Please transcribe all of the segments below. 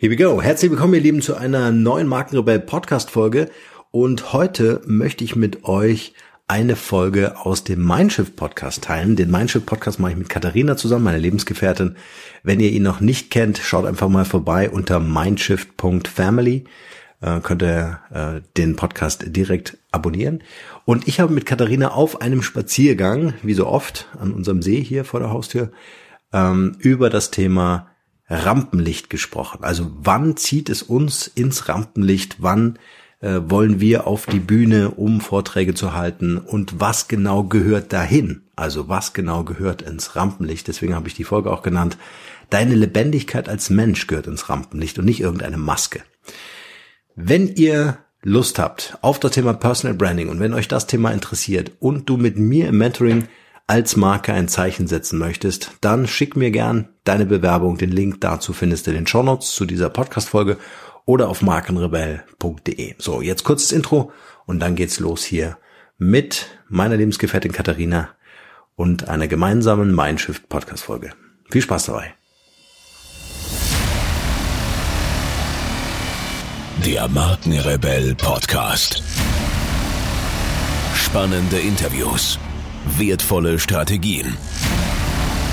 Here we go. Herzlich willkommen, ihr Lieben, zu einer neuen Markenrebell Podcast Folge. Und heute möchte ich mit euch eine Folge aus dem Mindshift Podcast teilen. Den Mindshift Podcast mache ich mit Katharina zusammen, meine Lebensgefährtin. Wenn ihr ihn noch nicht kennt, schaut einfach mal vorbei unter mindshift.family. Äh, könnt ihr äh, den Podcast direkt abonnieren. Und ich habe mit Katharina auf einem Spaziergang, wie so oft, an unserem See hier vor der Haustür, ähm, über das Thema Rampenlicht gesprochen. Also wann zieht es uns ins Rampenlicht? Wann äh, wollen wir auf die Bühne, um Vorträge zu halten? Und was genau gehört dahin? Also was genau gehört ins Rampenlicht? Deswegen habe ich die Folge auch genannt. Deine Lebendigkeit als Mensch gehört ins Rampenlicht und nicht irgendeine Maske. Wenn ihr Lust habt auf das Thema Personal Branding und wenn euch das Thema interessiert und du mit mir im Mentoring als Marke ein Zeichen setzen möchtest, dann schick mir gern deine Bewerbung. Den Link dazu findest du in den Shownotes zu dieser Podcast-Folge oder auf markenrebell.de. So, jetzt kurzes Intro und dann geht's los hier mit meiner Lebensgefährtin Katharina und einer gemeinsamen Mindshift Podcast-Folge. Viel Spaß dabei. Der Markenrebell Podcast. Spannende Interviews wertvolle Strategien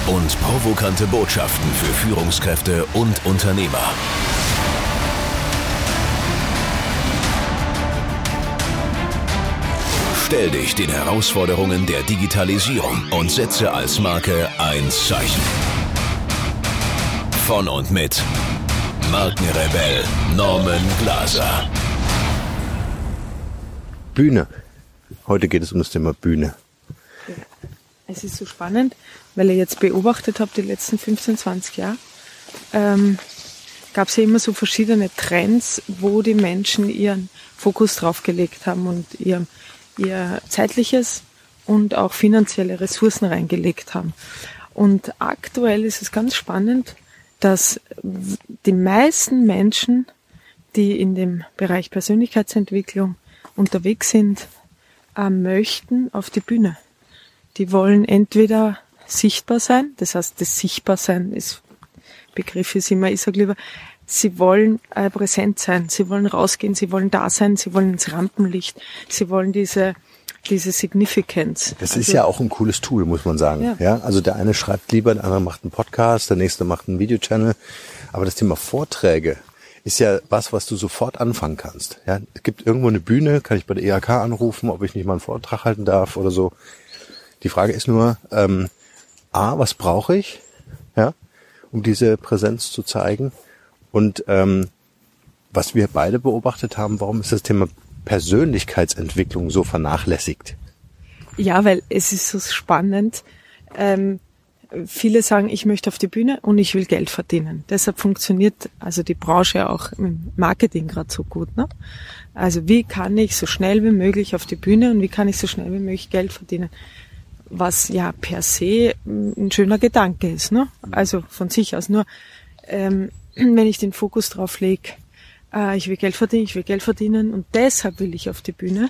und provokante Botschaften für Führungskräfte und Unternehmer. Stell dich den Herausforderungen der Digitalisierung und setze als Marke ein Zeichen. Von und mit Markenrebell Norman Glaser. Bühne. Heute geht es um das Thema Bühne. Es ist so spannend, weil ich jetzt beobachtet habe, die letzten 15, 20 Jahre, ähm, gab es ja immer so verschiedene Trends, wo die Menschen ihren Fokus drauf gelegt haben und ihr, ihr zeitliches und auch finanzielle Ressourcen reingelegt haben. Und aktuell ist es ganz spannend, dass die meisten Menschen, die in dem Bereich Persönlichkeitsentwicklung unterwegs sind, äh, möchten auf die Bühne. Die wollen entweder sichtbar sein, das heißt, das Sichtbarsein ist, Begriff ist immer, ich sage lieber, sie wollen äh, präsent sein, sie wollen rausgehen, sie wollen da sein, sie wollen ins Rampenlicht, sie wollen diese, diese Significance. Das also, ist ja auch ein cooles Tool, muss man sagen. Ja. ja. also der eine schreibt lieber, der andere macht einen Podcast, der nächste macht einen Videochannel. Aber das Thema Vorträge ist ja was, was du sofort anfangen kannst. Ja, es gibt irgendwo eine Bühne, kann ich bei der EHK anrufen, ob ich nicht mal einen Vortrag halten darf oder so. Die Frage ist nur, ähm, A, was brauche ich, ja, um diese Präsenz zu zeigen? Und ähm, was wir beide beobachtet haben, warum ist das Thema Persönlichkeitsentwicklung so vernachlässigt? Ja, weil es ist so spannend. Ähm, viele sagen, ich möchte auf die Bühne und ich will Geld verdienen. Deshalb funktioniert also die Branche auch im Marketing gerade so gut. Ne? Also wie kann ich so schnell wie möglich auf die Bühne und wie kann ich so schnell wie möglich Geld verdienen? Was ja per se ein schöner Gedanke ist. Ne? Also von sich aus. Nur ähm, wenn ich den Fokus drauf lege, äh, ich will Geld verdienen, ich will Geld verdienen und deshalb will ich auf die Bühne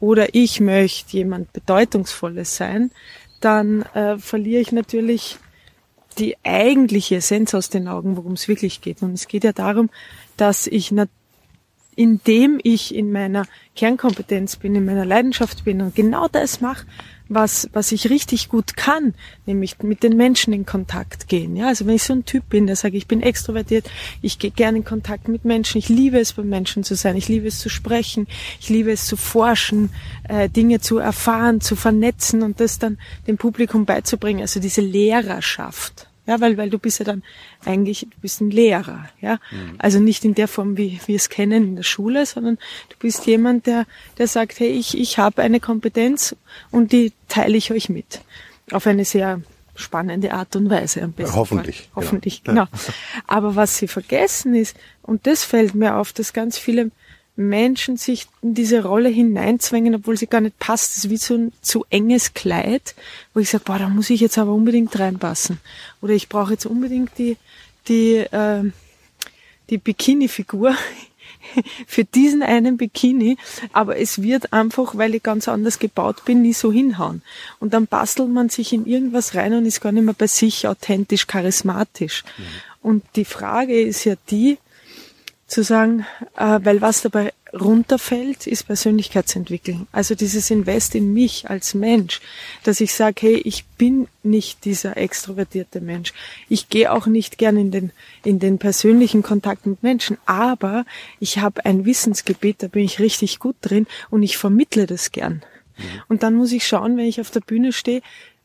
oder ich möchte jemand Bedeutungsvolles sein, dann äh, verliere ich natürlich die eigentliche Essenz aus den Augen, worum es wirklich geht. Und es geht ja darum, dass ich indem ich in meiner Kernkompetenz bin, in meiner Leidenschaft bin und genau das mache, was, was ich richtig gut kann, nämlich mit den Menschen in Kontakt gehen. Ja, also wenn ich so ein Typ bin, der sage, ich bin extrovertiert, ich gehe gerne in Kontakt mit Menschen, ich liebe es, bei Menschen zu sein, ich liebe es zu sprechen, ich liebe es zu forschen, äh, Dinge zu erfahren, zu vernetzen und das dann dem Publikum beizubringen, also diese Lehrerschaft. Ja, weil, weil du bist ja dann eigentlich, du bist ein Lehrer, ja. Mhm. Also nicht in der Form, wie wir es kennen in der Schule, sondern du bist jemand, der, der sagt, hey, ich, ich habe eine Kompetenz und die teile ich euch mit. Auf eine sehr spannende Art und Weise am besten. Hoffentlich. Fall. Hoffentlich, ja. genau. Aber was sie vergessen ist, und das fällt mir auf, dass ganz viele Menschen sich in diese Rolle hineinzwängen, obwohl sie gar nicht passt. Das ist wie so ein zu enges Kleid, wo ich sage, boah, da muss ich jetzt aber unbedingt reinpassen. Oder ich brauche jetzt unbedingt die, die, äh, die Bikini-Figur für diesen einen Bikini, aber es wird einfach, weil ich ganz anders gebaut bin, nie so hinhauen. Und dann bastelt man sich in irgendwas rein und ist gar nicht mehr bei sich authentisch, charismatisch. Mhm. Und die Frage ist ja die, zu sagen, äh, weil was dabei runterfällt, ist Persönlichkeitsentwicklung. Also dieses Invest in mich als Mensch, dass ich sage, hey, ich bin nicht dieser extrovertierte Mensch. Ich gehe auch nicht gern in den, in den persönlichen Kontakt mit Menschen, aber ich habe ein Wissensgebiet, da bin ich richtig gut drin und ich vermittle das gern. Mhm. Und dann muss ich schauen, wenn ich auf der Bühne stehe,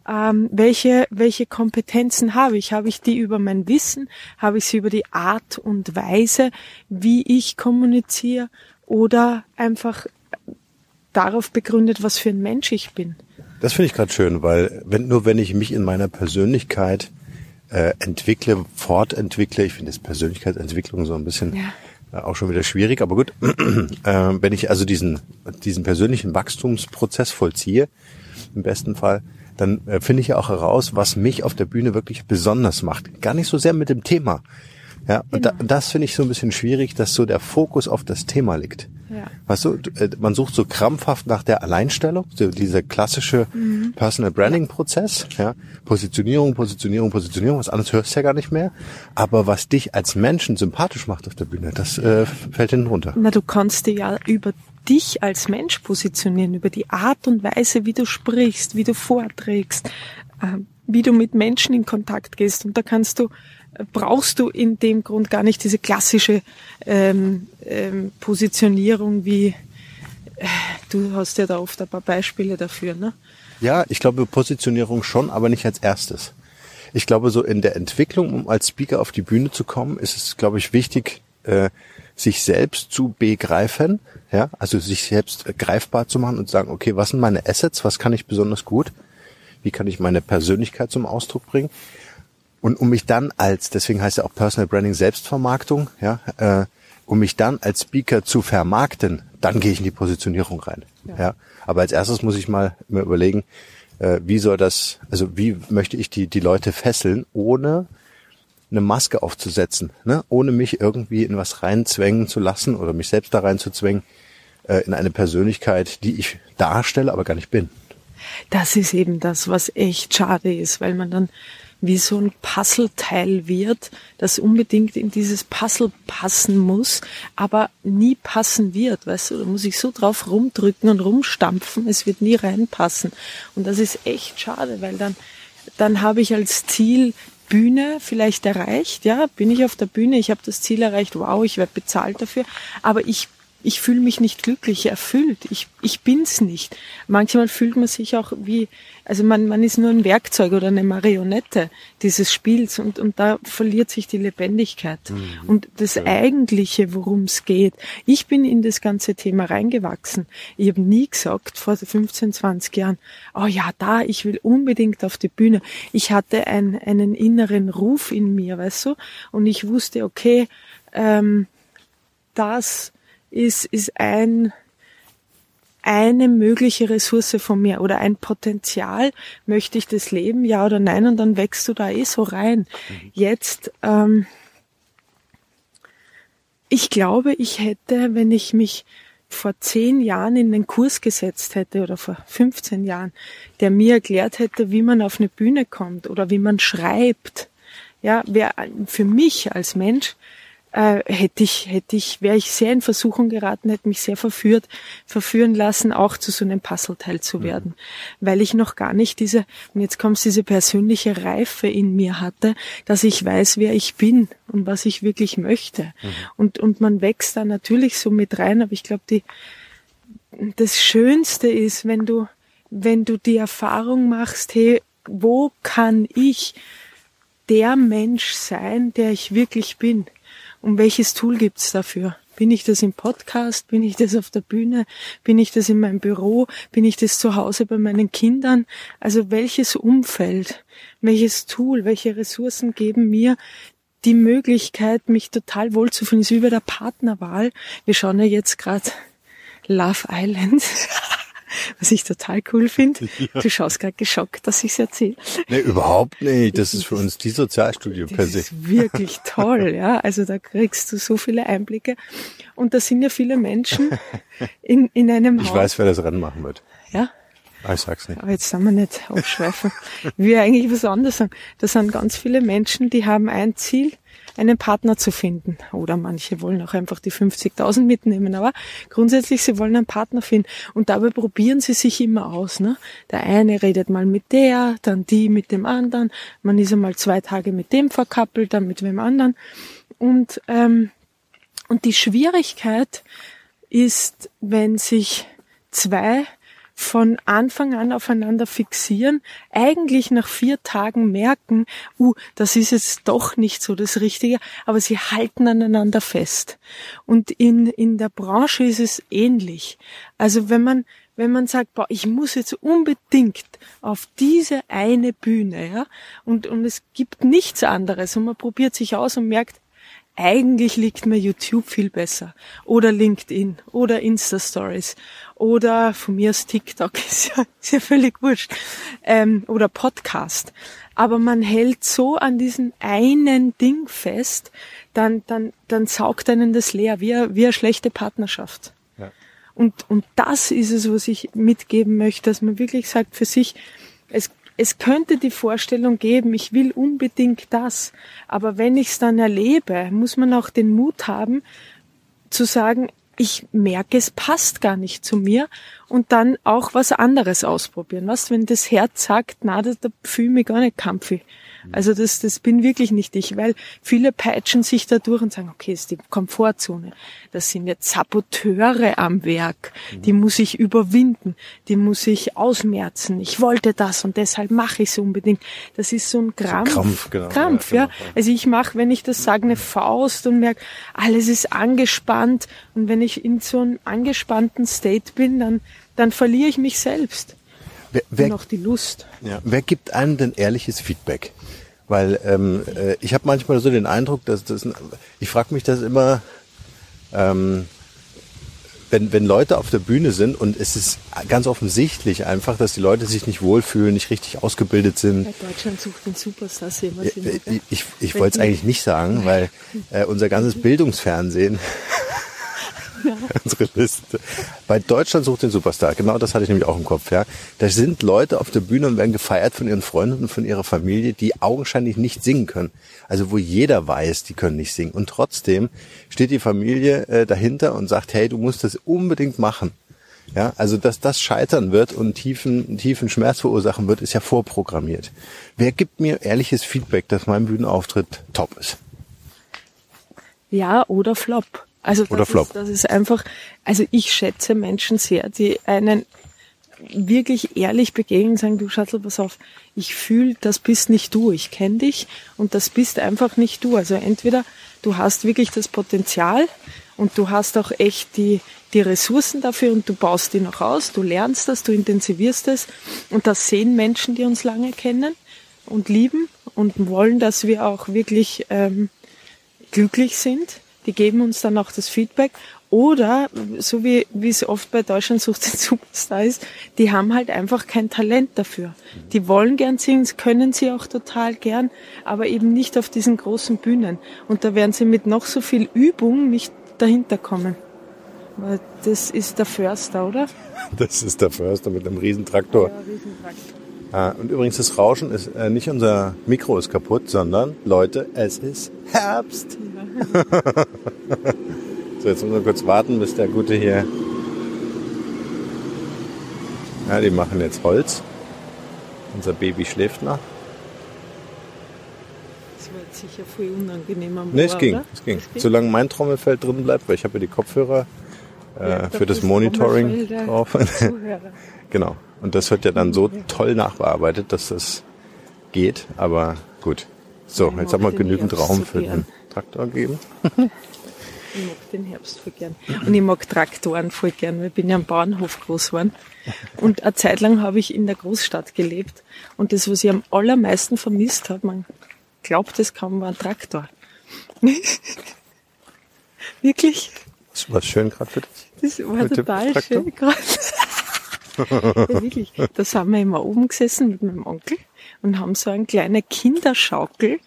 ähm, welche, welche Kompetenzen habe ich? Habe ich die über mein Wissen? Habe ich sie über die Art und Weise, wie ich kommuniziere? Oder einfach darauf begründet, was für ein Mensch ich bin? Das finde ich gerade schön, weil wenn, nur wenn ich mich in meiner Persönlichkeit äh, entwickle, fortentwickle, ich finde das Persönlichkeitsentwicklung so ein bisschen ja. äh, auch schon wieder schwierig, aber gut, äh, wenn ich also diesen, diesen persönlichen Wachstumsprozess vollziehe, im besten Fall, dann äh, finde ich ja auch heraus, was mich auf der Bühne wirklich besonders macht. Gar nicht so sehr mit dem Thema. Ja, und, da, genau. das finde ich so ein bisschen schwierig, dass so der Fokus auf das Thema liegt. Ja. Weißt du, äh, man sucht so krampfhaft nach der Alleinstellung, so dieser klassische mhm. Personal Branding Prozess, ja. Positionierung, Positionierung, Positionierung, was anderes hörst du ja gar nicht mehr. Aber was dich als Menschen sympathisch macht auf der Bühne, das äh, fällt hinten runter. Na, du kannst dir ja über dich als Mensch positionieren, über die Art und Weise, wie du sprichst, wie du vorträgst, äh, wie du mit Menschen in Kontakt gehst. Und da kannst du, äh, brauchst du in dem Grund gar nicht diese klassische ähm, ähm, Positionierung wie, äh, du hast ja da oft ein paar Beispiele dafür, ne? Ja, ich glaube Positionierung schon, aber nicht als erstes. Ich glaube, so in der Entwicklung, um als Speaker auf die Bühne zu kommen, ist es, glaube ich, wichtig, äh, sich selbst zu begreifen, ja, also sich selbst greifbar zu machen und sagen, okay, was sind meine Assets, was kann ich besonders gut, wie kann ich meine Persönlichkeit zum Ausdruck bringen und um mich dann als, deswegen heißt ja auch Personal Branding Selbstvermarktung, ja, äh, um mich dann als Speaker zu vermarkten, dann gehe ich in die Positionierung rein, ja. ja. Aber als erstes muss ich mal mir überlegen, äh, wie soll das, also wie möchte ich die die Leute fesseln, ohne eine Maske aufzusetzen, ne? ohne mich irgendwie in was reinzwängen zu lassen oder mich selbst da reinzuzwängen, äh, in eine Persönlichkeit, die ich darstelle, aber gar nicht bin. Das ist eben das, was echt schade ist, weil man dann wie so ein Puzzleteil wird, das unbedingt in dieses Puzzle passen muss, aber nie passen wird, weißt du, da muss ich so drauf rumdrücken und rumstampfen, es wird nie reinpassen. Und das ist echt schade, weil dann, dann habe ich als Ziel Bühne vielleicht erreicht, ja, bin ich auf der Bühne, ich habe das Ziel erreicht, wow, ich werde bezahlt dafür, aber ich ich fühle mich nicht glücklich, erfüllt. Ich, ich bin's nicht. Manchmal fühlt man sich auch wie, also man, man ist nur ein Werkzeug oder eine Marionette dieses Spiels und, und da verliert sich die Lebendigkeit. Mhm. Und das ja. Eigentliche, worum es geht. Ich bin in das ganze Thema reingewachsen. Ich habe nie gesagt, vor 15, 20 Jahren, oh ja, da, ich will unbedingt auf die Bühne. Ich hatte ein, einen inneren Ruf in mir, weißt du? Und ich wusste, okay, ähm, das ist, ist ein, eine mögliche Ressource von mir oder ein Potenzial. Möchte ich das leben, ja oder nein? Und dann wächst du da eh so rein. Mhm. Jetzt, ähm, ich glaube, ich hätte, wenn ich mich vor zehn Jahren in den Kurs gesetzt hätte oder vor 15 Jahren, der mir erklärt hätte, wie man auf eine Bühne kommt oder wie man schreibt, ja, wäre für mich als Mensch äh, hätte ich, hätte ich, wäre ich sehr in Versuchung geraten, hätte mich sehr verführt, verführen lassen, auch zu so einem Puzzleteil zu mhm. werden, mhm. weil ich noch gar nicht diese, und jetzt kommt diese persönliche Reife in mir hatte, dass ich weiß, wer ich bin und was ich wirklich möchte. Mhm. Und, und man wächst da natürlich so mit rein, aber ich glaube, die, das Schönste ist, wenn du, wenn du die Erfahrung machst, hey, wo kann ich der Mensch sein, der ich wirklich bin? Und welches Tool gibt's dafür? Bin ich das im Podcast? Bin ich das auf der Bühne? Bin ich das in meinem Büro? Bin ich das zu Hause bei meinen Kindern? Also welches Umfeld, welches Tool, welche Ressourcen geben mir die Möglichkeit, mich total wohlzufühlen? Ist wie bei der Partnerwahl. Wir schauen ja jetzt gerade Love Island. was ich total cool finde. Ja. Du schaust gerade geschockt, dass ich es erzähle. Nee, überhaupt nicht. Das ist für uns die Sozialstudie per se. Das ist wirklich toll, ja. Also da kriegst du so viele Einblicke. Und da sind ja viele Menschen in, in einem Ich Haus. weiß, wer das Rennen machen wird. Ja. Ah, ich sag's nicht. Aber jetzt sind wir nicht abschweifen. ich will eigentlich was anderes sagen. Da sind ganz viele Menschen, die haben ein Ziel, einen Partner zu finden. Oder manche wollen auch einfach die 50.000 mitnehmen. Aber grundsätzlich, sie wollen einen Partner finden. Und dabei probieren sie sich immer aus. Ne? Der eine redet mal mit der, dann die mit dem anderen. Man ist einmal zwei Tage mit dem verkappelt, dann mit wem anderen. Und, ähm, und die Schwierigkeit ist, wenn sich zwei von Anfang an aufeinander fixieren, eigentlich nach vier Tagen merken, uh, das ist jetzt doch nicht so das Richtige, aber sie halten aneinander fest. Und in, in der Branche ist es ähnlich. Also wenn man, wenn man sagt, boah, ich muss jetzt unbedingt auf diese eine Bühne, ja, und, und es gibt nichts anderes und man probiert sich aus und merkt, eigentlich liegt mir YouTube viel besser. Oder LinkedIn oder Insta-Stories oder von mir aus TikTok, ist ja, ist ja völlig wurscht. Ähm, oder Podcast. Aber man hält so an diesem einen Ding fest, dann, dann, dann saugt einen das leer, wie, eine, wie eine schlechte Partnerschaft. Ja. Und, und das ist es, was ich mitgeben möchte, dass man wirklich sagt für sich, es es könnte die Vorstellung geben, ich will unbedingt das, aber wenn ich es dann erlebe, muss man auch den Mut haben zu sagen, ich merke, es passt gar nicht zu mir und dann auch was anderes ausprobieren. Was, wenn das Herz sagt, na, da, fühle ich mich gar nicht kampfig. Also das, das bin wirklich nicht ich, weil viele peitschen sich da durch und sagen, okay, ist die Komfortzone. Das sind jetzt Saboteure am Werk. Die muss ich überwinden. Die muss ich ausmerzen. Ich wollte das und deshalb mache ich es unbedingt. Das ist so ein Krampf. Krampf, genau. Krampf, ja. Genau. Also ich mache, wenn ich das sage, eine Faust und merke, alles ist angespannt. Und wenn ich in so einem angespannten State bin, dann, dann verliere ich mich selbst. Wer, wer, noch die Lust. Ja, wer gibt einem denn ehrliches Feedback? Weil ähm, äh, ich habe manchmal so den Eindruck, dass das, ich frage mich das immer, ähm, wenn, wenn Leute auf der Bühne sind und es ist ganz offensichtlich einfach, dass die Leute sich nicht wohlfühlen, nicht richtig ausgebildet sind. Ja, Deutschland sucht den Superstar. Ja, ich ich, ich wollte es eigentlich nicht sagen, weil äh, unser ganzes Bildungsfernsehen ja. unsere Liste. Bei Deutschland sucht den Superstar, genau das hatte ich nämlich auch im Kopf, ja. Da sind Leute auf der Bühne und werden gefeiert von ihren Freunden und von ihrer Familie, die augenscheinlich nicht singen können. Also wo jeder weiß, die können nicht singen. Und trotzdem steht die Familie äh, dahinter und sagt, hey, du musst das unbedingt machen. Ja, also dass das scheitern wird und tiefen, tiefen Schmerz verursachen wird, ist ja vorprogrammiert. Wer gibt mir ehrliches Feedback, dass mein Bühnenauftritt top ist? Ja, oder Flop. Also das Oder Flop. Ist, das ist einfach, also ich schätze Menschen sehr, die einen wirklich ehrlich begegnen, sagen, du Schatzel, pass auf, ich fühle, das bist nicht du, ich kenne dich und das bist einfach nicht du. Also entweder du hast wirklich das Potenzial und du hast auch echt die, die Ressourcen dafür und du baust die noch aus, du lernst das, du intensivierst es und das sehen Menschen, die uns lange kennen und lieben und wollen, dass wir auch wirklich ähm, glücklich sind die geben uns dann auch das Feedback. Oder, so wie, wie es oft bei Deutschland sucht den Superstar ist, die haben halt einfach kein Talent dafür. Die wollen gern singen, können sie auch total gern, aber eben nicht auf diesen großen Bühnen. Und da werden sie mit noch so viel Übung nicht dahinter kommen. Das ist der Förster, oder? Das ist der Förster mit einem Riesentraktor. Ja, Riesentraktor. Ah, und übrigens, das Rauschen ist äh, nicht unser Mikro ist kaputt, sondern Leute, es ist Herbst. Ja. so, jetzt müssen wir kurz warten, bis der Gute hier. Ja, die machen jetzt Holz. Unser Baby schläft noch. Das wird sicher viel unangenehmer. Nee, es ging, es ging. Solange mein Trommelfeld drin bleibt, weil ich habe ja die Kopfhörer äh, ja, für das Monitoring drauf. genau. Und das wird ja dann so toll nachbearbeitet, dass das geht. Aber gut. So, jetzt haben wir genügend Raum für den Traktor gegeben. Ich mag den Herbst voll gern. Und ich mag Traktoren voll gern. Ich bin ja am Bauernhof groß geworden. Und eine Zeit lang habe ich in der Großstadt gelebt. Und das, was ich am allermeisten vermisst habe, man glaubt es kaum, war ein Traktor. Wirklich? Das war schön gerade für dich. Das war total schön gerade wirklich. Da sind wir immer oben gesessen mit meinem Onkel und haben so eine kleine Kinderschaukel,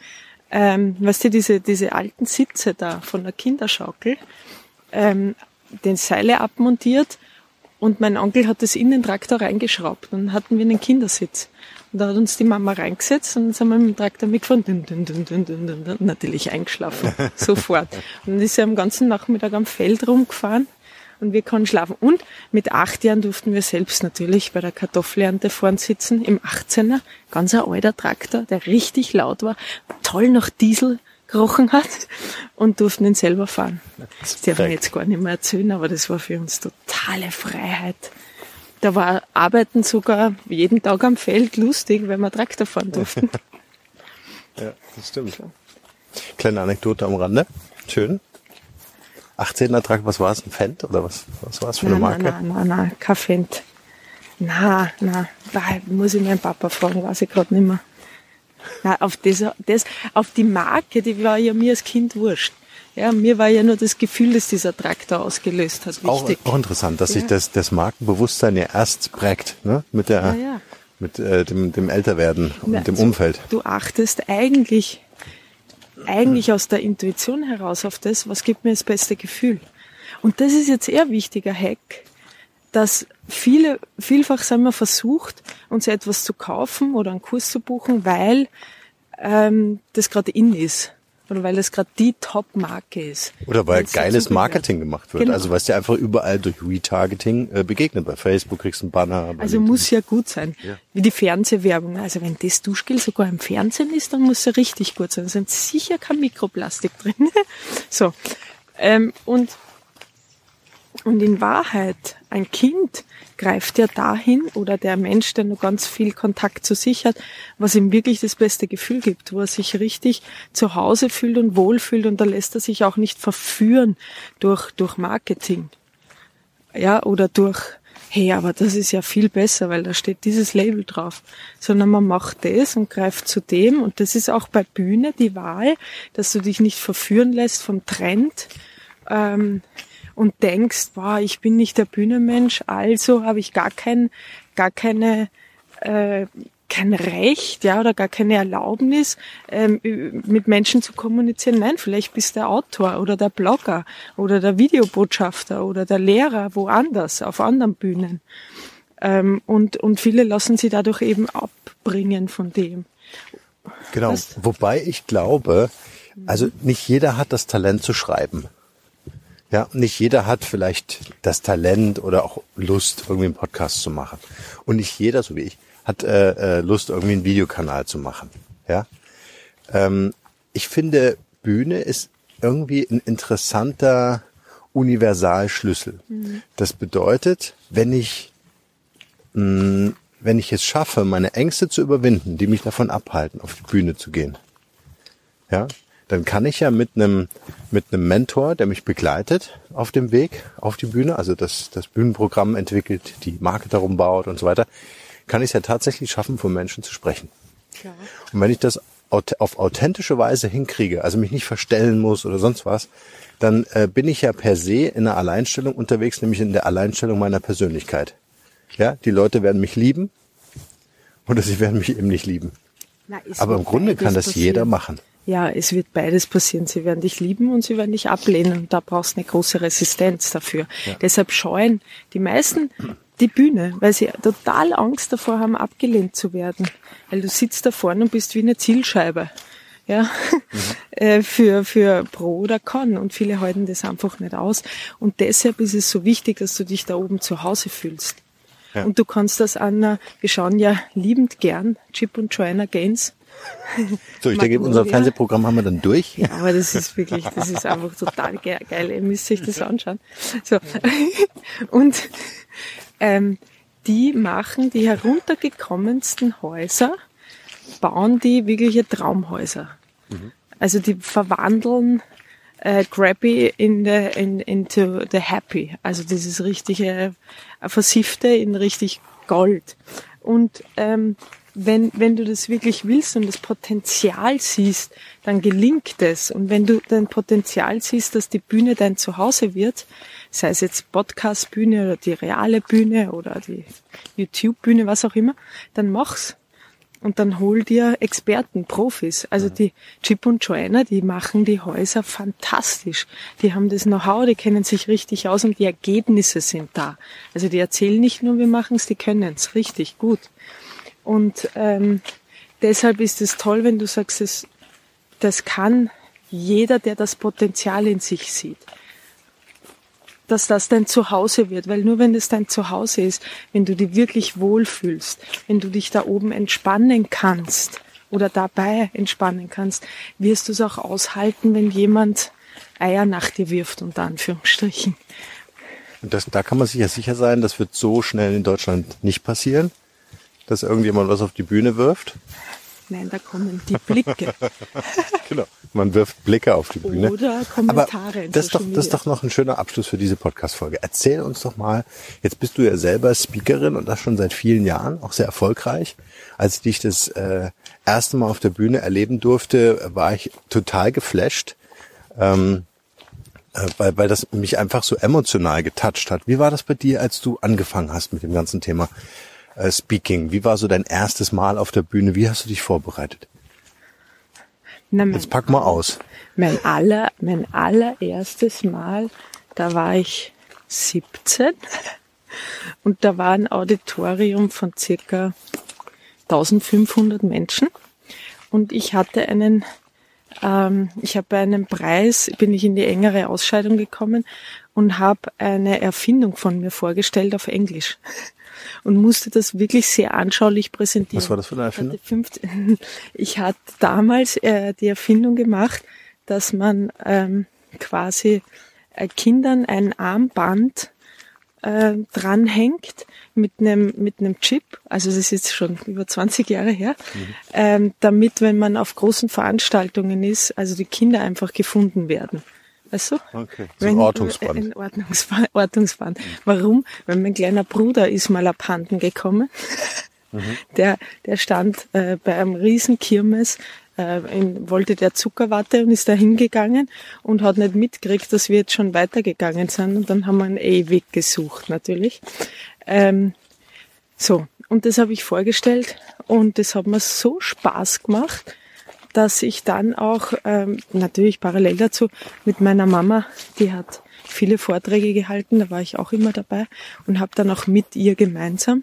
ähm, weißt du, diese, diese alten Sitze da von der Kinderschaukel, ähm, den Seile abmontiert Und mein Onkel hat das in den Traktor reingeschraubt. Und dann hatten wir einen Kindersitz. Und da hat uns die Mama reingesetzt und dann sind wir mit dem Traktor mitgefahren. Dun, natürlich eingeschlafen. Sofort. Und dann ist er am ganzen Nachmittag am Feld rumgefahren und wir konnten schlafen. Und mit acht Jahren durften wir selbst natürlich bei der Kartoffelernte vorn sitzen, im 18er, ganz ein alter Traktor, der richtig laut war, toll nach Diesel gerochen hat und durften ihn selber fahren. Das darf man jetzt gar nicht mehr erzählen, aber das war für uns totale Freiheit. Da war Arbeiten sogar jeden Tag am Feld lustig, wenn wir Traktor fahren durften. ja, das stimmt. Kleine Anekdote am Rande. Schön. 18er Traktor, was war es? Ein Fendt oder was, was war es für eine Marke? Nein, nein, nein, kein Fendt. Na, na, da muss ich meinen Papa fragen, weiß ich gerade nicht mehr. Na, auf das, das, auf die Marke, die war ja mir als Kind wurscht. Ja, mir war ja nur das Gefühl, dass dieser Traktor ausgelöst hat, wichtig. Auch, auch interessant, dass ja. sich das, das Markenbewusstsein ja erst prägt, ne? Mit der, ja, ja. mit äh, dem, dem Älterwerden und Na, dem Umfeld. Du achtest eigentlich, eigentlich aus der Intuition heraus auf das, was gibt mir das beste Gefühl. Und das ist jetzt eher wichtiger Hack, dass viele, vielfach sind wir versucht, uns etwas zu kaufen oder einen Kurs zu buchen, weil ähm, das gerade in ist. Oder weil das gerade die Top-Marke ist. Oder weil geiles Marketing gemacht wird. Genau. Also was dir einfach überall durch Retargeting äh, begegnet. Bei Facebook kriegst du einen Banner. Also muss ja gut sein. Ja. Wie die Fernsehwerbung. Also wenn das Duschgel sogar im Fernsehen ist, dann muss er richtig gut sein. Da sind sicher kein Mikroplastik drin. so. Ähm, und und in Wahrheit, ein Kind greift ja dahin oder der Mensch, der nur ganz viel Kontakt zu sich hat, was ihm wirklich das beste Gefühl gibt, wo er sich richtig zu Hause fühlt und wohlfühlt und da lässt er sich auch nicht verführen durch, durch Marketing. Ja, oder durch, hey, aber das ist ja viel besser, weil da steht dieses Label drauf, sondern man macht das und greift zu dem und das ist auch bei Bühne die Wahl, dass du dich nicht verführen lässt vom Trend, ähm, und denkst, boah, ich bin nicht der Bühnenmensch, also habe ich gar kein, gar keine, äh, kein Recht, ja, oder gar keine Erlaubnis, ähm, mit Menschen zu kommunizieren. Nein, vielleicht bist der Autor oder der Blogger oder der Videobotschafter oder der Lehrer woanders, auf anderen Bühnen. Ähm, und, und viele lassen sie dadurch eben abbringen von dem. Genau. Was? Wobei ich glaube, also nicht jeder hat das Talent zu schreiben. Ja, nicht jeder hat vielleicht das Talent oder auch Lust, irgendwie einen Podcast zu machen. Und nicht jeder, so wie ich, hat äh, äh, Lust, irgendwie einen Videokanal zu machen. Ja, ähm, ich finde, Bühne ist irgendwie ein interessanter Universalschlüssel. Mhm. Das bedeutet, wenn ich mh, wenn ich es schaffe, meine Ängste zu überwinden, die mich davon abhalten, auf die Bühne zu gehen, ja, dann kann ich ja mit einem mit einem Mentor, der mich begleitet auf dem Weg auf die Bühne, also das das Bühnenprogramm entwickelt, die Marke darum baut und so weiter, kann ich es ja tatsächlich schaffen, von Menschen zu sprechen. Ja. Und wenn ich das auf authentische Weise hinkriege, also mich nicht verstellen muss oder sonst was, dann äh, bin ich ja per se in einer Alleinstellung unterwegs, nämlich in der Alleinstellung meiner Persönlichkeit. Ja, die Leute werden mich lieben oder sie werden mich eben nicht lieben. Na, Aber im Grunde kann das passieren. jeder machen ja, es wird beides passieren. Sie werden dich lieben und sie werden dich ablehnen. Und da brauchst du eine große Resistenz dafür. Ja. Deshalb scheuen die meisten die Bühne, weil sie total Angst davor haben, abgelehnt zu werden. Weil du sitzt da vorne und bist wie eine Zielscheibe. Ja, mhm. Äh, für, für Pro oder Con. Und viele halten das einfach nicht aus. Und deshalb ist es so wichtig, dass du dich da oben zu Hause fühlst. Ja. Und du kannst das an, wir schauen ja liebend gern Chip und Joanna Gaines so, ich denke, unser Fernsehprogramm haben wir dann durch. Ja, aber das ist wirklich, das ist einfach total geil. Ihr müsst euch das anschauen. So. Und ähm, die machen die heruntergekommensten Häuser, bauen die wirkliche Traumhäuser. Mhm. Also die verwandeln äh, Grabby in the, in, into the Happy. Also dieses richtige äh, Versiffte in richtig Gold. Und ähm, wenn, wenn du das wirklich willst und das Potenzial siehst, dann gelingt es. Und wenn du dein Potenzial siehst, dass die Bühne dein Zuhause wird, sei es jetzt Podcast-Bühne oder die reale Bühne oder die YouTube-Bühne, was auch immer, dann mach's. Und dann hol dir Experten, Profis. Also die Chip und Joanna, die machen die Häuser fantastisch. Die haben das Know-how, die kennen sich richtig aus und die Ergebnisse sind da. Also die erzählen nicht nur, wir machen es, die können es richtig gut. Und ähm, deshalb ist es toll, wenn du sagst, es, das kann jeder, der das Potenzial in sich sieht dass das dein Zuhause wird, weil nur wenn es dein Zuhause ist, wenn du dich wirklich wohlfühlst, wenn du dich da oben entspannen kannst oder dabei entspannen kannst, wirst du es auch aushalten, wenn jemand Eier nach dir wirft, unter Anführungsstrichen. Und das, da kann man sich ja sicher sein, das wird so schnell in Deutschland nicht passieren, dass irgendjemand was auf die Bühne wirft. Nein, da kommen die Blicke. genau. Man wirft Blicke auf die Bühne. Oder Kommentare. Aber das ist, doch, das ist doch noch ein schöner Abschluss für diese Podcast-Folge. Erzähl uns doch mal, jetzt bist du ja selber Speakerin und das schon seit vielen Jahren, auch sehr erfolgreich. Als ich dich das äh, erste Mal auf der Bühne erleben durfte, war ich total geflasht, ähm, äh, weil, weil das mich einfach so emotional getoucht hat. Wie war das bei dir, als du angefangen hast mit dem ganzen Thema? Äh, Speaking? Wie war so dein erstes Mal auf der Bühne? Wie hast du dich vorbereitet? Na, Jetzt pack mal aus. Mein aller, mein allererstes Mal, da war ich 17 und da war ein Auditorium von circa 1500 Menschen und ich hatte einen, ähm, ich habe bei einem Preis, bin ich in die engere Ausscheidung gekommen und habe eine Erfindung von mir vorgestellt auf Englisch und musste das wirklich sehr anschaulich präsentieren. Was war das für eine Erfindung? Ich hatte damals äh, die Erfindung gemacht, dass man ähm, quasi äh, Kindern ein Armband äh, dranhängt mit einem mit einem Chip, also das ist jetzt schon über 20 Jahre her, mhm. ähm, damit, wenn man auf großen Veranstaltungen ist, also die Kinder einfach gefunden werden. Weißt du? Okay. So ein Ortungsband. Ein Ordnungsband. Ortungsband. Warum? Weil mein kleiner Bruder ist mal abhanden gekommen. Mhm. Der, der stand äh, bei einem riesen Kirmes, äh, in, wollte der Zuckerwatte und ist da hingegangen und hat nicht mitgekriegt, dass wir jetzt schon weitergegangen sind. Und dann haben wir einen E-Weg gesucht, natürlich. Ähm, so, und das habe ich vorgestellt und das hat mir so Spaß gemacht, dass ich dann auch ähm, natürlich parallel dazu mit meiner Mama, die hat viele Vorträge gehalten, da war ich auch immer dabei und habe dann auch mit ihr gemeinsam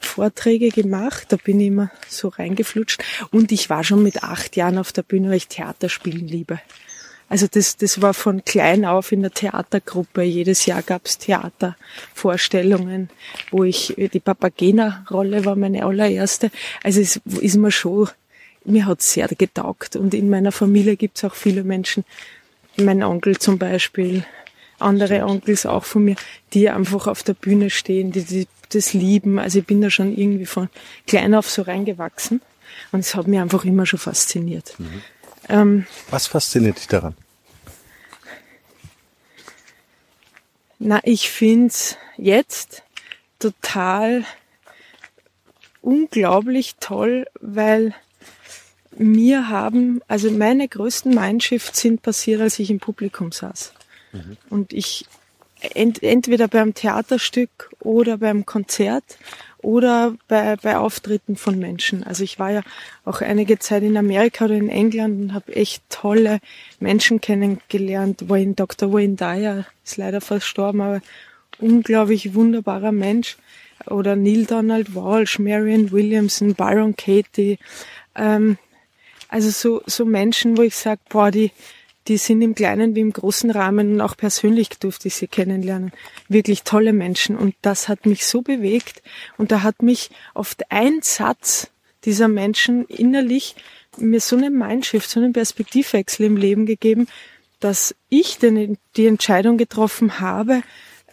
Vorträge gemacht. Da bin ich immer so reingeflutscht. Und ich war schon mit acht Jahren auf der Bühne, weil ich Theater spielen liebe. Also das, das war von klein auf in der Theatergruppe. Jedes Jahr gab's Theatervorstellungen, wo ich die Papagena-Rolle war meine allererste. Also es ist mir schon mir hat's sehr getaugt. Und in meiner Familie gibt's auch viele Menschen, mein Onkel zum Beispiel, andere Onkels auch von mir, die einfach auf der Bühne stehen, die, die das lieben. Also ich bin da schon irgendwie von klein auf so reingewachsen. Und es hat mich einfach immer schon fasziniert. Mhm. Ähm, Was fasziniert dich daran? Na, ich find's jetzt total unglaublich toll, weil mir haben, also meine größten Mindshift sind passiert, als ich im Publikum saß. Mhm. Und ich ent, entweder beim Theaterstück oder beim Konzert oder bei, bei Auftritten von Menschen. Also ich war ja auch einige Zeit in Amerika oder in England und habe echt tolle Menschen kennengelernt. Wayne, Dr. Wayne Dyer ist leider verstorben, aber unglaublich wunderbarer Mensch. Oder Neil Donald Walsh, Marion Williamson, Byron Katie. Ähm, also so, so Menschen, wo ich sage, boah, die, die sind im kleinen wie im großen Rahmen und auch persönlich durfte ich sie kennenlernen. Wirklich tolle Menschen. Und das hat mich so bewegt. Und da hat mich oft ein Satz dieser Menschen innerlich mir so eine Mindshift, so einen Perspektivwechsel im Leben gegeben, dass ich denn die Entscheidung getroffen habe,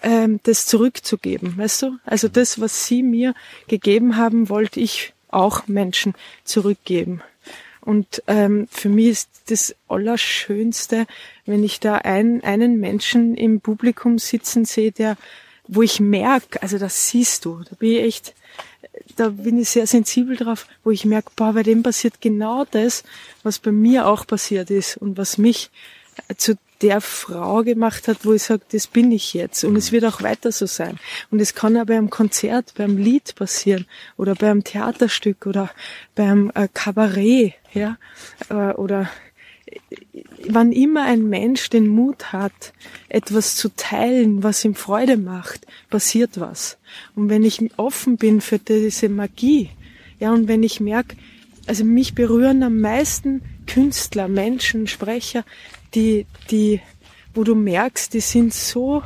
ähm, das zurückzugeben. Weißt du? Also das, was sie mir gegeben haben, wollte ich auch Menschen zurückgeben. Und ähm, für mich ist das Allerschönste, wenn ich da ein, einen Menschen im Publikum sitzen sehe, der, wo ich merke, also das siehst du, da bin ich echt, da bin ich sehr sensibel drauf, wo ich merke, boah, bei dem passiert genau das, was bei mir auch passiert ist und was mich zu der Frau gemacht hat, wo ich sage, das bin ich jetzt. Und es wird auch weiter so sein. Und es kann auch beim Konzert, beim Lied passieren oder beim Theaterstück oder beim äh, Kabarett, ja, äh, oder wann immer ein Mensch den Mut hat, etwas zu teilen, was ihm Freude macht, passiert was. Und wenn ich offen bin für diese Magie, ja, und wenn ich merke, also mich berühren am meisten Künstler, Menschen, Sprecher, die, die, wo du merkst, die sind so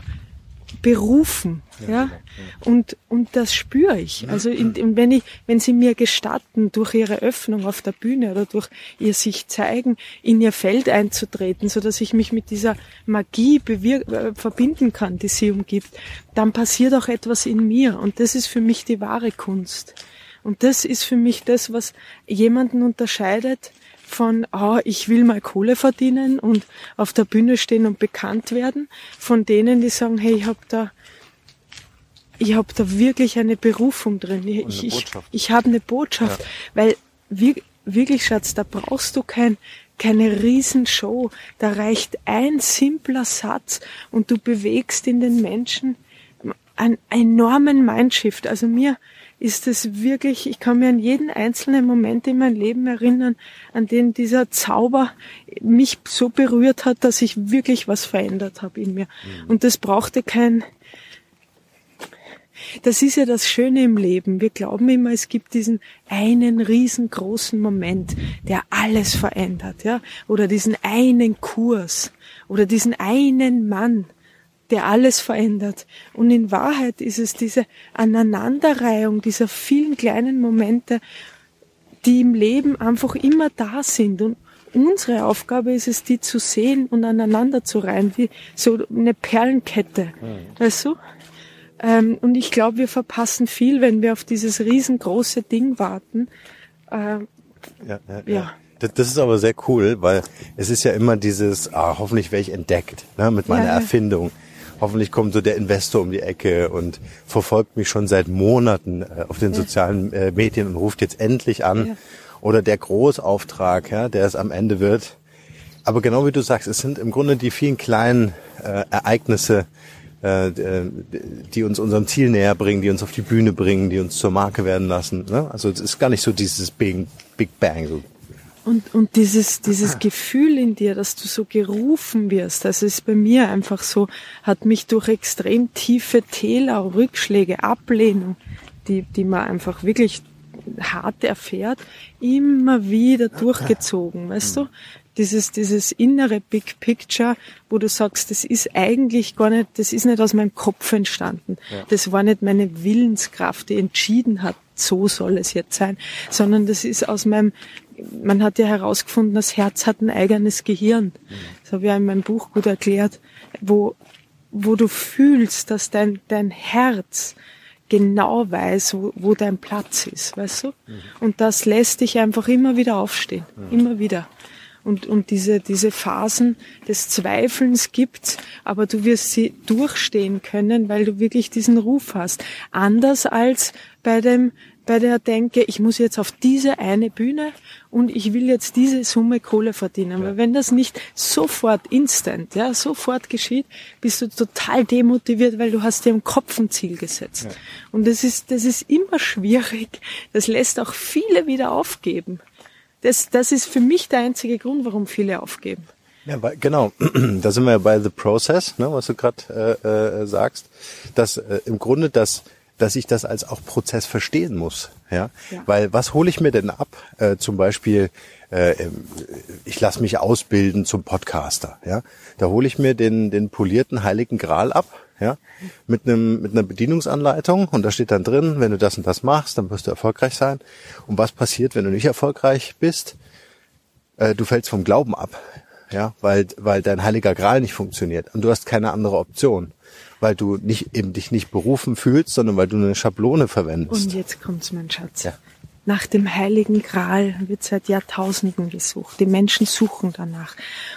berufen, ja, ja? Genau, und und das spüre ich. Also in, in, wenn ich, wenn sie mir gestatten, durch ihre Öffnung auf der Bühne oder durch ihr sich zeigen, in ihr Feld einzutreten, so dass ich mich mit dieser Magie äh, verbinden kann, die sie umgibt, dann passiert auch etwas in mir und das ist für mich die wahre Kunst. Und das ist für mich das, was jemanden unterscheidet, von, ah, ich will mal Kohle verdienen und auf der Bühne stehen und bekannt werden, von denen, die sagen, hey, ich habe da, ich habe da wirklich eine Berufung drin. Ich, ich, ich habe eine Botschaft, ja. weil wir, wirklich, Schatz, da brauchst du kein, keine Riesenshow. Da reicht ein simpler Satz und du bewegst in den Menschen einen enormen Mindshift. Also mir, ist es wirklich, ich kann mir an jeden einzelnen Moment in meinem Leben erinnern, an den dieser Zauber mich so berührt hat, dass ich wirklich was verändert habe in mir. Mhm. Und das brauchte kein, das ist ja das Schöne im Leben. Wir glauben immer, es gibt diesen einen riesengroßen Moment, der alles verändert, ja, oder diesen einen Kurs oder diesen einen Mann der alles verändert. Und in Wahrheit ist es diese Aneinanderreihung dieser vielen kleinen Momente, die im Leben einfach immer da sind. Und unsere Aufgabe ist es, die zu sehen und aneinander zu reihen, wie so eine Perlenkette. Mhm. Weißt du? Ähm, und ich glaube, wir verpassen viel, wenn wir auf dieses riesengroße Ding warten. Ähm, ja, ja, ja. Das ist aber sehr cool, weil es ist ja immer dieses, ah, hoffentlich werde ich entdeckt ne, mit meiner ja, Erfindung hoffentlich kommt so der Investor um die Ecke und verfolgt mich schon seit Monaten äh, auf den sozialen äh, Medien und ruft jetzt endlich an. Oder der Großauftrag, ja, der es am Ende wird. Aber genau wie du sagst, es sind im Grunde die vielen kleinen äh, Ereignisse, äh, die uns unserem Ziel näher bringen, die uns auf die Bühne bringen, die uns zur Marke werden lassen. Ne? Also es ist gar nicht so dieses Big, Big Bang, so und, und dieses, dieses Gefühl in dir, dass du so gerufen wirst, das ist bei mir einfach so, hat mich durch extrem tiefe Täler, Rückschläge, Ablehnung, die, die man einfach wirklich hart erfährt, immer wieder durchgezogen, weißt du? Dieses, dieses innere Big Picture, wo du sagst, das ist eigentlich gar nicht, das ist nicht aus meinem Kopf entstanden. Ja. Das war nicht meine Willenskraft, die entschieden hat, so soll es jetzt sein, sondern das ist aus meinem man hat ja herausgefunden, das Herz hat ein eigenes Gehirn. Das habe ich ja in meinem Buch gut erklärt, wo, wo du fühlst, dass dein, dein Herz genau weiß, wo, wo dein Platz ist, weißt du? Und das lässt dich einfach immer wieder aufstehen, immer wieder. Und, und diese, diese Phasen des Zweifelns gibt's, aber du wirst sie durchstehen können, weil du wirklich diesen Ruf hast. Anders als bei dem bei der denke, ich muss jetzt auf diese eine Bühne und ich will jetzt diese Summe Kohle verdienen. Ja. Weil wenn das nicht sofort instant, ja, sofort geschieht, bist du total demotiviert, weil du hast dir im Kopf ein Ziel gesetzt. Ja. Und das ist, das ist immer schwierig. Das lässt auch viele wieder aufgeben. Das, das ist für mich der einzige Grund, warum viele aufgeben. Ja, genau. Da sind wir ja bei The Process, ne, was du gerade äh, äh, sagst, dass äh, im Grunde das dass ich das als auch Prozess verstehen muss. Ja, ja. weil was hole ich mir denn ab? Äh, zum Beispiel, äh, ich lasse mich ausbilden zum Podcaster. Ja, da hole ich mir den den polierten Heiligen Gral ab. Ja, mit einem mit einer Bedienungsanleitung und da steht dann drin, wenn du das und das machst, dann wirst du erfolgreich sein. Und was passiert, wenn du nicht erfolgreich bist? Äh, du fällst vom Glauben ab. Ja, weil weil dein Heiliger Gral nicht funktioniert und du hast keine andere Option weil du nicht eben dich nicht berufen fühlst, sondern weil du eine Schablone verwendest. Und jetzt kommt's, mein Schatz. Ja. Nach dem heiligen Gral wird seit Jahrtausenden gesucht. Die Menschen suchen danach.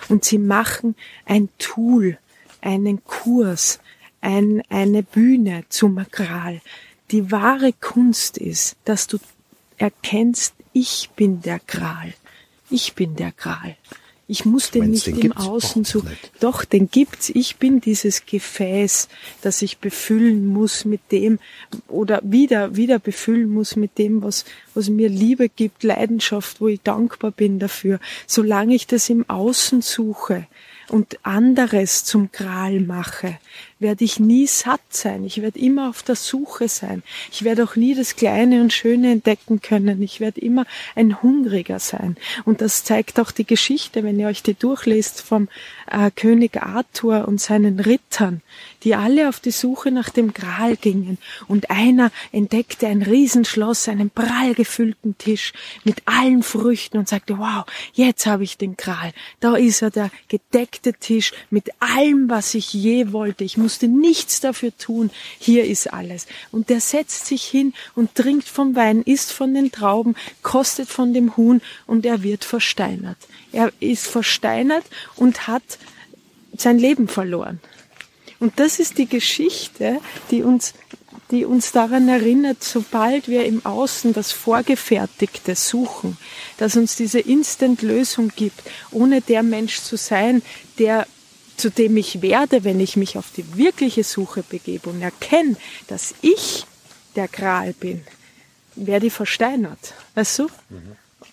Und sie machen ein Tool, einen Kurs, ein, eine Bühne zum Gral. Die wahre Kunst ist, dass du erkennst, ich bin der Gral. Ich bin der Gral. Ich muss den Meinst, nicht den im Außen nicht? Doch, den gibt's. Ich bin dieses Gefäß, das ich befüllen muss mit dem oder wieder, wieder befüllen muss mit dem, was, was mir Liebe gibt, Leidenschaft, wo ich dankbar bin dafür. Solange ich das im Außen suche und anderes zum Gral mache, werde ich nie satt sein. Ich werde immer auf der Suche sein. Ich werde auch nie das Kleine und Schöne entdecken können. Ich werde immer ein Hungriger sein. Und das zeigt auch die Geschichte, wenn ihr euch die durchlest vom äh, König Arthur und seinen Rittern, die alle auf die Suche nach dem Gral gingen. Und einer entdeckte ein Riesenschloss, einen prall gefüllten Tisch mit allen Früchten und sagte, wow, jetzt habe ich den Gral. Da ist er, der gedeckte Tisch mit allem, was ich je wollte. Ich musste nichts dafür tun. Hier ist alles. Und der setzt sich hin und trinkt vom Wein, isst von den Trauben, kostet von dem Huhn und er wird versteinert. Er ist versteinert und hat sein Leben verloren. Und das ist die Geschichte, die uns, die uns daran erinnert, sobald wir im Außen das Vorgefertigte suchen, dass uns diese Instant-Lösung gibt, ohne der Mensch zu sein, der zu dem ich werde, wenn ich mich auf die wirkliche Suche begebe und erkenne, dass ich der Gral bin, werde ich versteinert. Weißt du?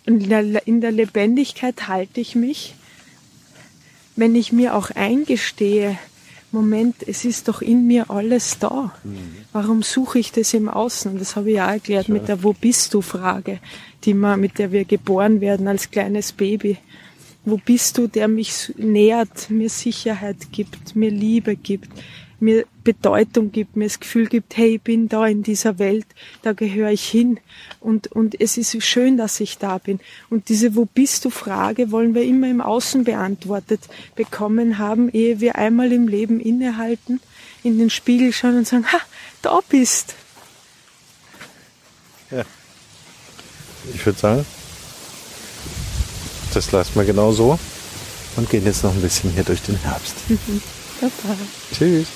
Und in der, in der Lebendigkeit halte ich mich, wenn ich mir auch eingestehe, Moment, es ist doch in mir alles da. Warum suche ich das im Außen? Das habe ich ja erklärt mit der Wo bist du Frage, die man, mit der wir geboren werden als kleines Baby. Wo bist du, der mich nährt, mir Sicherheit gibt, mir Liebe gibt, mir Bedeutung gibt, mir das Gefühl gibt, hey, ich bin da in dieser Welt, da gehöre ich hin und, und es ist schön, dass ich da bin. Und diese Wo bist du Frage wollen wir immer im Außen beantwortet bekommen haben, ehe wir einmal im Leben innehalten, in den Spiegel schauen und sagen, ha, da bist. Ich würde sagen, das lassen wir genau so und gehen jetzt noch ein bisschen hier durch den Herbst. Baba. Tschüss.